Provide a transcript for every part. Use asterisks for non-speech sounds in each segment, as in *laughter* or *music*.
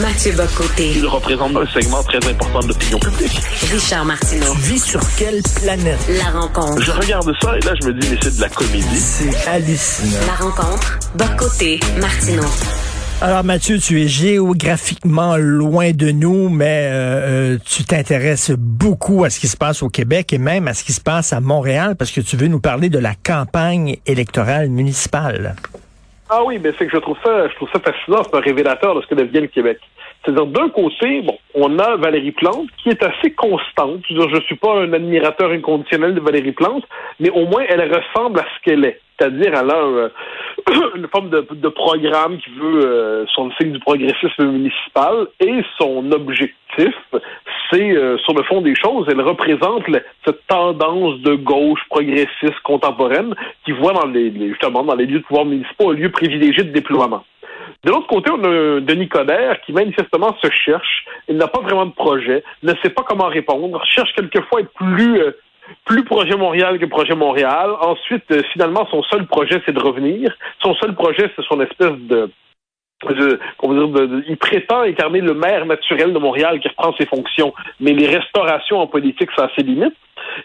Mathieu Bocoté. Il représente un segment très important de l'opinion publique. Richard Martineau. Tu vis sur quelle planète? La rencontre. Je regarde ça et là, je me dis, mais c'est de la comédie. C'est hallucinant. La rencontre. Bocoté. Martineau. Alors Mathieu, tu es géographiquement loin de nous, mais euh, euh, tu t'intéresses beaucoup à ce qui se passe au Québec et même à ce qui se passe à Montréal parce que tu veux nous parler de la campagne électorale municipale. Ah oui, mais c'est que je trouve ça, je trouve ça fascinant, c'est un révélateur de ce que devient le Québec. C'est-à-dire, d'un côté, bon, on a Valérie Plante, qui est assez constante. Je ne suis pas un admirateur inconditionnel de Valérie Plante, mais au moins, elle ressemble à ce qu'elle est. C'est-à-dire, elle a *coughs* une forme de, programme qui veut euh, son le signe du progressisme municipal et son objectif, c'est euh, sur le fond des choses, elle représente cette tendance de gauche progressiste contemporaine qui voit dans les, justement dans les lieux de pouvoir municipaux un lieu privilégié de déploiement. De l'autre côté, on a Denis Coderre qui manifestement se cherche, il n'a pas vraiment de projet, ne sait pas comment répondre, cherche quelquefois à être plus plus projet Montréal que projet Montréal. Ensuite, euh, finalement, son seul projet, c'est de revenir. Son seul projet, c'est son espèce de il prétend incarner le maire naturel de Montréal qui reprend ses fonctions, mais les restaurations en politique, ça a ses limites.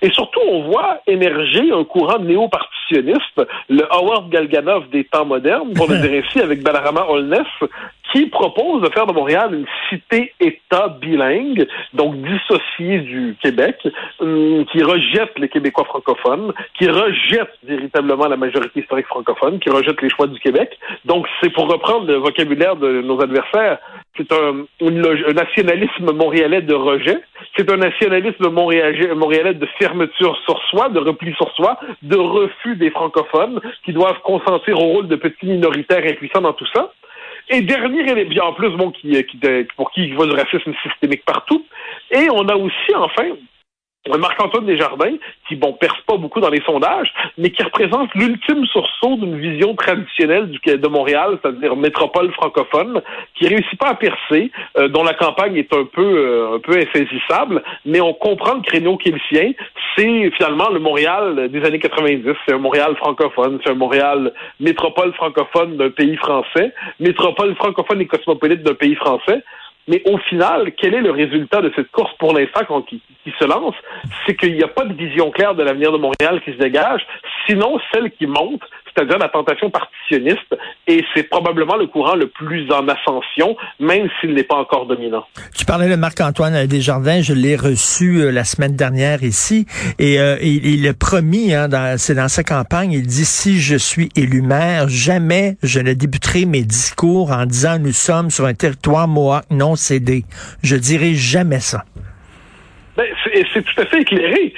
Et surtout, on voit émerger un courant néo-partitionniste, le Howard Galganov des temps modernes, pour le *laughs* dire ainsi, avec Balarama Holness, qui propose de faire de Montréal une cité-État bilingue, donc dissociée du Québec, hum, qui rejette les Québécois francophones, qui rejette véritablement la majorité historique francophone, qui rejette les choix du Québec. Donc, c'est pour reprendre le vocabulaire de nos adversaires, c'est un, nationalisme montréalais de rejet, c'est un nationalisme montréalais de fermeture sur soi, de repli sur soi, de refus des francophones qui doivent consentir au rôle de petits minoritaires impuissants dans tout ça. Et dernier élément, en plus, bon, qui, qui, pour qui il voit du racisme systémique partout. Et on a aussi, enfin, Marc-Antoine Desjardins, qui, bon, perce pas beaucoup dans les sondages, mais qui représente l'ultime sursaut d'une vision traditionnelle de Montréal, c'est-à-dire métropole francophone, qui réussit pas à percer, euh, dont la campagne est un peu, euh, un peu insaisissable, mais on comprend le créneau sien. C'est finalement le Montréal des années 90. C'est un Montréal francophone, c'est un Montréal métropole francophone d'un pays français, métropole francophone et cosmopolite d'un pays français. Mais au final, quel est le résultat de cette course pour l'instant qui, qui, se lance? C'est qu'il n'y a pas de vision claire de l'avenir de Montréal qui se dégage, sinon celle qui monte, c'est-à-dire la tentation partitionniste, et c'est probablement le courant le plus en ascension, même s'il n'est pas encore dominant. Tu parlais de Marc-Antoine Desjardins, je l'ai reçu euh, la semaine dernière ici, et euh, il, il a promis, hein, c'est dans sa campagne, il dit, si je suis élu maire, jamais je ne débuterai mes discours en disant nous sommes sur un territoire Mohawk non cédé. Je dirai jamais ça. Ben, c'est tout à fait éclairé.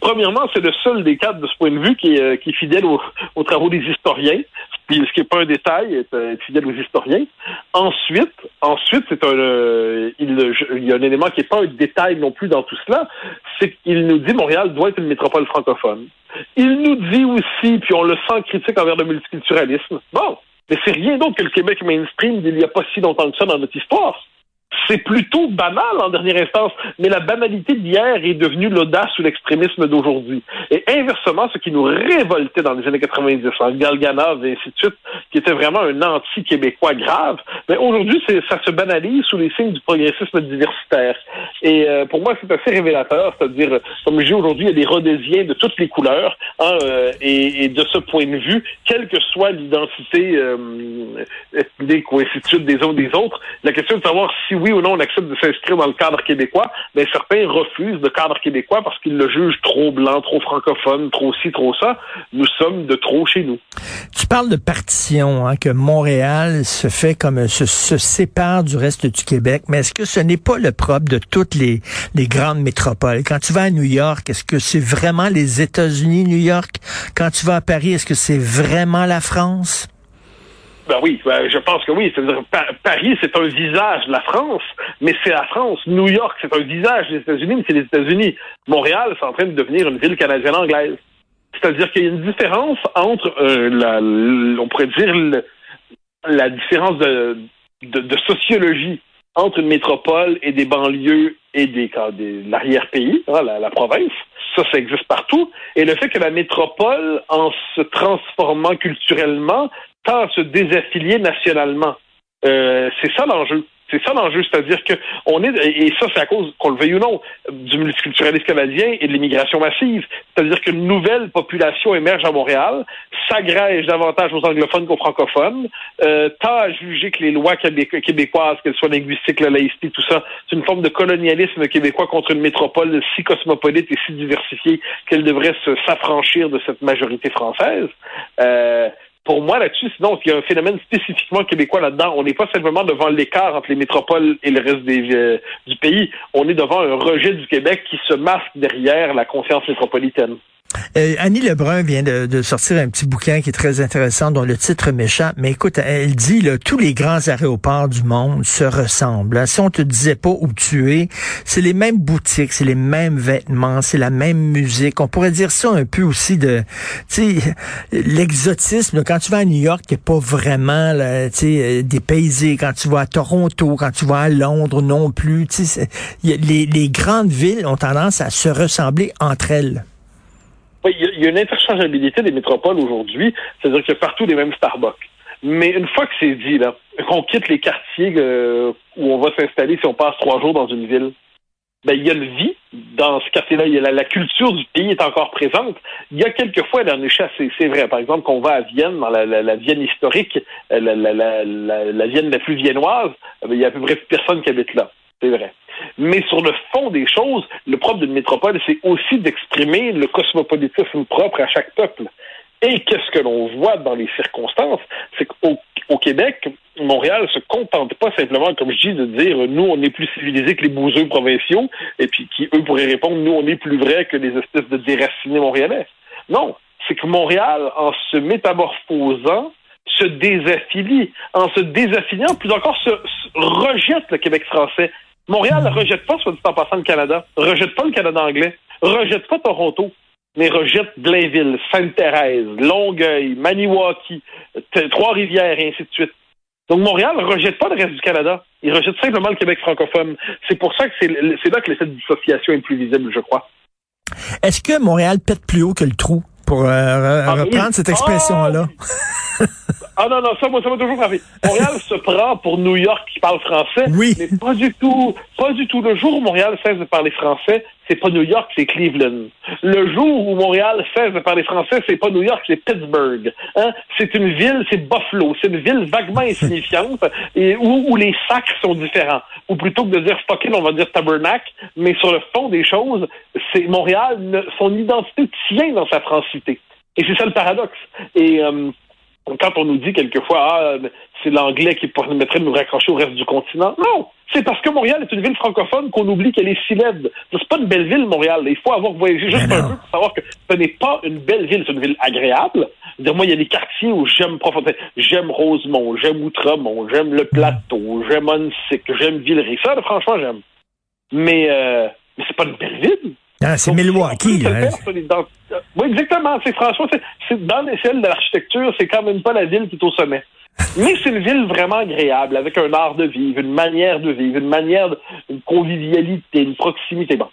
premièrement, c'est le seul des cadres de ce point de vue qui est, euh, qui est fidèle aux, travaux des historiens, puis ce qui n'est pas un détail, est, euh, fidèle aux historiens. Ensuite, ensuite, c'est un, euh, il, il, y a un élément qui n'est pas un détail non plus dans tout cela, c'est qu'il nous dit Montréal doit être une métropole francophone. Il nous dit aussi, puis on le sent critique envers le multiculturalisme. Bon, mais c'est rien d'autre que le Québec mainstream d'il n'y a pas si longtemps que ça dans notre histoire c'est plutôt banal en dernière instance, mais la banalité d'hier est devenue l'audace ou l'extrémisme d'aujourd'hui. Et inversement, ce qui nous révoltait dans les années 90, en Galganov et ainsi de suite, qui était vraiment un anti-québécois grave, mais aujourd'hui, ça se banalise sous les signes du progressisme diversitaire. Et euh, pour moi, c'est assez révélateur, c'est-à-dire, comme je dis aujourd'hui, il y a des rhodésiens de toutes les couleurs, hein, euh, et, de ce point de vue, quelle que soit l'identité euh, ethnique ou ainsi de suite des uns des autres, la question de savoir si oui ou non on accepte de s'inscrire dans le cadre québécois, mais certains refusent le cadre québécois parce qu'ils le jugent trop blanc, trop francophone, trop ci, trop ça. Nous sommes de trop chez nous. Tu parles de partition, hein, que Montréal se fait comme se, se sépare du reste du Québec, mais est-ce que ce n'est pas le propre de toutes les grandes métropoles? Quand tu vas à New York, est-ce que c'est vraiment les États-Unis, New York? Quand tu vas à Paris, est-ce que c'est vraiment la France? Ben oui, ben, je pense que oui. C'est-à-dire, Paris, c'est un visage de la France, mais c'est la France. New York, c'est un visage des États-Unis, mais c'est les États-Unis. Montréal, c'est en train de devenir une ville canadienne-anglaise. C'est-à-dire qu'il y a une différence entre, euh, la, on pourrait dire, la différence de, de, sociologie entre une métropole et des banlieues et des, des l'arrière-pays, hein, la province. Ça, ça existe partout. Et le fait que la métropole, en se transformant culturellement, à se désaffilier nationalement. Euh, c'est ça l'enjeu. C'est ça l'enjeu, c'est-à-dire que on est et ça c'est à cause qu'on le veuille ou non du multiculturalisme canadien et de l'immigration massive. C'est-à-dire qu'une nouvelle population émerge à Montréal, s'agrège davantage aux anglophones qu'aux francophones, euh, tend à juger que les lois québécoises, qu'elles soient linguistiques, la laïcité, tout ça, c'est une forme de colonialisme québécois contre une métropole si cosmopolite et si diversifiée qu'elle devrait s'affranchir de cette majorité française. Euh, pour moi, là-dessus, sinon, il y a un phénomène spécifiquement québécois là-dedans. On n'est pas simplement devant l'écart entre les métropoles et le reste euh, du pays. On est devant un rejet du Québec qui se masque derrière la conscience métropolitaine. Euh, Annie Lebrun vient de, sortir un petit bouquin qui est très intéressant, dont le titre m'échappe. Mais écoute, elle dit là, tous les grands aéroports du monde se ressemblent. Si on te disait pas où tu es, c'est les mêmes boutiques, c'est les mêmes vêtements, c'est la même musique. On pourrait dire ça un peu aussi de, tu l'exotisme. Quand tu vas à New York, t'es pas vraiment, tu sais, euh, dépaysé. Quand tu vas à Toronto, quand tu vas à Londres non plus. Tu sais, les, les grandes villes ont tendance à se ressembler entre elles. Il y, a une interchangeabilité des métropoles aujourd'hui, c'est-à-dire qu'il y a partout les mêmes Starbucks. Mais une fois que c'est dit, là, qu'on quitte les quartiers euh, où on va s'installer si on passe trois jours dans une ville, ben, il y a une vie dans ce quartier-là. La, la, culture du pays est encore présente. Il y a quelquefois dans les chassés, c'est vrai. Par exemple, qu'on va à Vienne, dans la, Vienne historique, euh, la, Vienne la plus viennoise, ben, il y a à peu près personne qui habite là. C'est vrai. Mais sur le fond des choses, le propre d'une métropole, c'est aussi d'exprimer le cosmopolitisme propre à chaque peuple. Et qu'est-ce que l'on voit dans les circonstances? C'est qu'au Québec, Montréal se contente pas simplement, comme je dis, de dire nous, on est plus civilisés que les bouseux provinciaux, et puis qui, eux, pourraient répondre nous, on est plus vrai que les espèces de déracinés montréalais. Non, c'est que Montréal, en se métamorphosant, se désaffilie. En se désaffiliant, plus encore, se rejette le Québec français Montréal ne rejette pas, soit dit en passant, le Canada, rejette pas le Canada anglais, rejette pas Toronto, mais rejette Blainville, Sainte-Thérèse, Longueuil, Maniwaki, Trois-Rivières, et ainsi de suite. Donc Montréal ne rejette pas le reste du Canada. Il rejette simplement le Québec francophone. C'est pour ça que c'est là que cette dissociation est plus visible, je crois. Est-ce que Montréal pète plus haut que le trou, pour euh, ah, reprendre cette expression-là? Ah! *laughs* *laughs* Ah non, non, ça, moi, ça m'a toujours frappé. Montréal se prend pour New York qui parle français. Oui. Mais pas du tout. Pas du tout. Le jour où Montréal cesse de parler français, c'est pas New York, c'est Cleveland. Le jour où Montréal cesse de parler français, c'est pas New York, c'est Pittsburgh. Hein? C'est une ville, c'est Buffalo. C'est une ville vaguement insignifiante *laughs* et où, où les sacs sont différents. Ou plutôt que de dire fucking, on va dire tabernacle. Mais sur le fond des choses, c'est Montréal, son identité tient dans sa francité. Et c'est ça le paradoxe. Et euh, quand on nous dit quelquefois, ah, c'est l'anglais qui permettrait de nous raccrocher au reste du continent. Non, c'est parce que Montréal est une ville francophone qu'on oublie qu'elle est si laide. C'est pas une belle ville, Montréal. Il faut avoir voyagé juste un peu pour savoir que ce n'est pas une belle ville, c'est une ville agréable. Moi, il y a des quartiers où j'aime profondément. J'aime Rosemont, j'aime Outremont, j'aime le Plateau, j'aime Onsic, j'aime Villeray. Ça, franchement, j'aime. Mais, euh, mais c'est pas une belle ville. Ah, c'est Milwaukee. Là. Oui, exactement. C'est François. C'est dans l'échelle de l'architecture, c'est quand même pas la ville qui est au sommet. Mais c'est une ville vraiment agréable, avec un art de vivre, une manière de vivre, une manière, de, une convivialité, une proximité. Bon.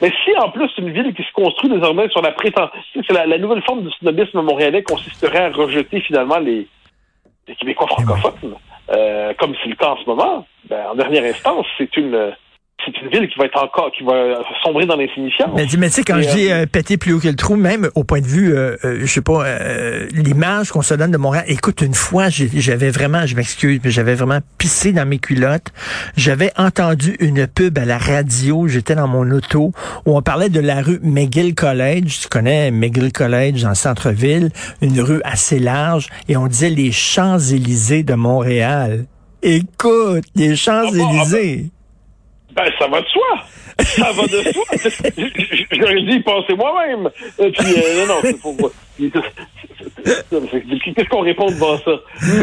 Mais si en plus c'est une ville qui se construit désormais sur la prétention, c'est la, nouvelle forme du snobisme montréalais consisterait à rejeter finalement les, Québécois francophones, euh, comme c'est le cas en ce moment. Ben, en dernière instance, c'est une c'est une ville qui va être encore, qui va sombrer dans l'insignifiance. Mais, mais tu sais, quand je dis euh, euh, péter plus haut que le trou, même au point de vue, euh, euh je sais pas, l'image qu'on se donne de Montréal. Écoute, une fois, j'avais vraiment, je m'excuse, mais j'avais vraiment pissé dans mes culottes. J'avais entendu une pub à la radio, j'étais dans mon auto, où on parlait de la rue McGill College. Tu connais McGill College dans le centre-ville, une rue assez large, et on disait les Champs-Élysées de Montréal. Écoute, les Champs-Élysées. Ben, ça va de soi. Ça va de soi. *laughs* J'aurais dit penser moi-même. Puis, euh, non, non, c'est pour Qu'est-ce qu'on répond devant ça?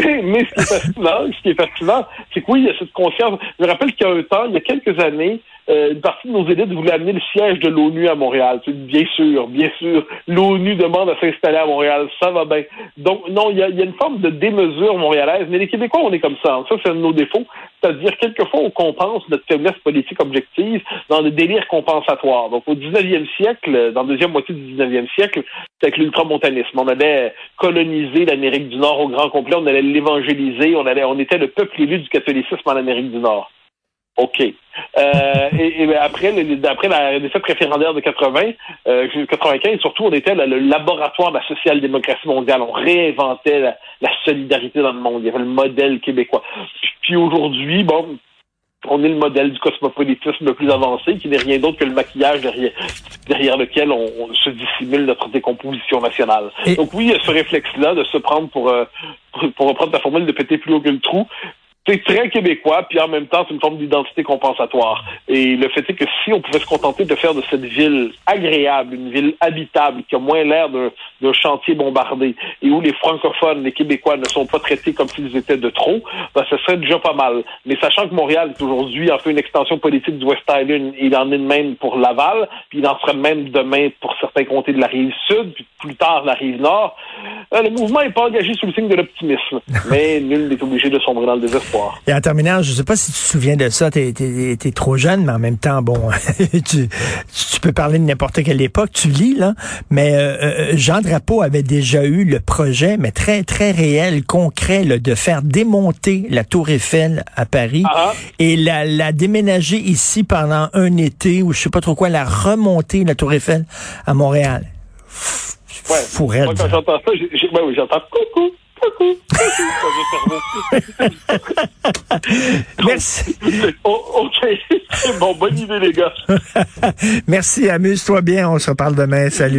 Mais, mais ce qui est fascinant, ce qui est fascinant, c'est que oui, il y a cette conscience. Je me rappelle qu'il y a un temps, il y a quelques années, euh, une partie de nos élites voulait amener le siège de l'ONU à Montréal. Bien sûr, bien sûr. L'ONU demande à s'installer à Montréal. Ça va bien. Donc, non, il y a, y a, une forme de démesure montréalaise. Mais les Québécois, on est comme ça. Ça, c'est un de nos défauts. C'est-à-dire, quelquefois, on compense notre faiblesse politique objective dans des délires compensatoires. Donc, au 19e siècle, dans la deuxième moitié du 19e siècle, c'était avec l'ultramontanisme. On allait coloniser l'Amérique du Nord au grand complet, on allait l'évangéliser, on allait, on était le peuple élu du catholicisme en Amérique du Nord. OK. Euh, et, et, après, après la défaite référendaire de 80, euh, 95, surtout, on était le, laboratoire de la social-démocratie mondiale. On réinventait la, la, solidarité dans le monde. Il y avait le modèle québécois. Puis, puis aujourd'hui, bon, on est le modèle du cosmopolitisme le plus avancé, qui n'est rien d'autre que le maquillage derrière, derrière lequel on, on, se dissimule notre décomposition nationale. Et... Donc oui, il y a ce réflexe-là de se prendre pour, euh, pour, pour reprendre ta formule de péter plus haut que le trou, c'est très québécois, puis en même temps, c'est une forme d'identité compensatoire. Et le fait est que si on pouvait se contenter de faire de cette ville agréable, une ville habitable, qui a moins l'air d'un chantier bombardé, et où les francophones, les Québécois ne sont pas traités comme s'ils étaient de trop, ben, ce serait déjà pas mal. Mais sachant que Montréal est aujourd'hui en fait une extension politique du West Island, il en est de même pour Laval, puis il en sera de même demain pour certains comtés de la rive sud, puis plus tard la rive nord, euh, le mouvement n'est pas engagé sous le signe de l'optimisme. *laughs* Mais nul n'est obligé de sombrer dans le désespoir. Et en terminant, je ne sais pas si tu te souviens de ça, tu es, trop jeune, mais en même temps, bon, *laughs* tu, tu, peux parler de n'importe quelle époque, tu lis, là, mais euh, euh, Jean Drapeau avait déjà eu le projet, mais très, très réel, concret, là, de faire démonter la tour Eiffel à Paris ah. et la, la déménager ici pendant un été, ou je sais pas trop quoi, la remonter, la tour Eiffel, à Montréal. Ouais. Moi, quand j'entends ça, j'entends coucou. Merci. Oh, OK. Bon, bonne idée, les gars. *laughs* Merci. Amuse-toi bien. On se reparle demain. Salut.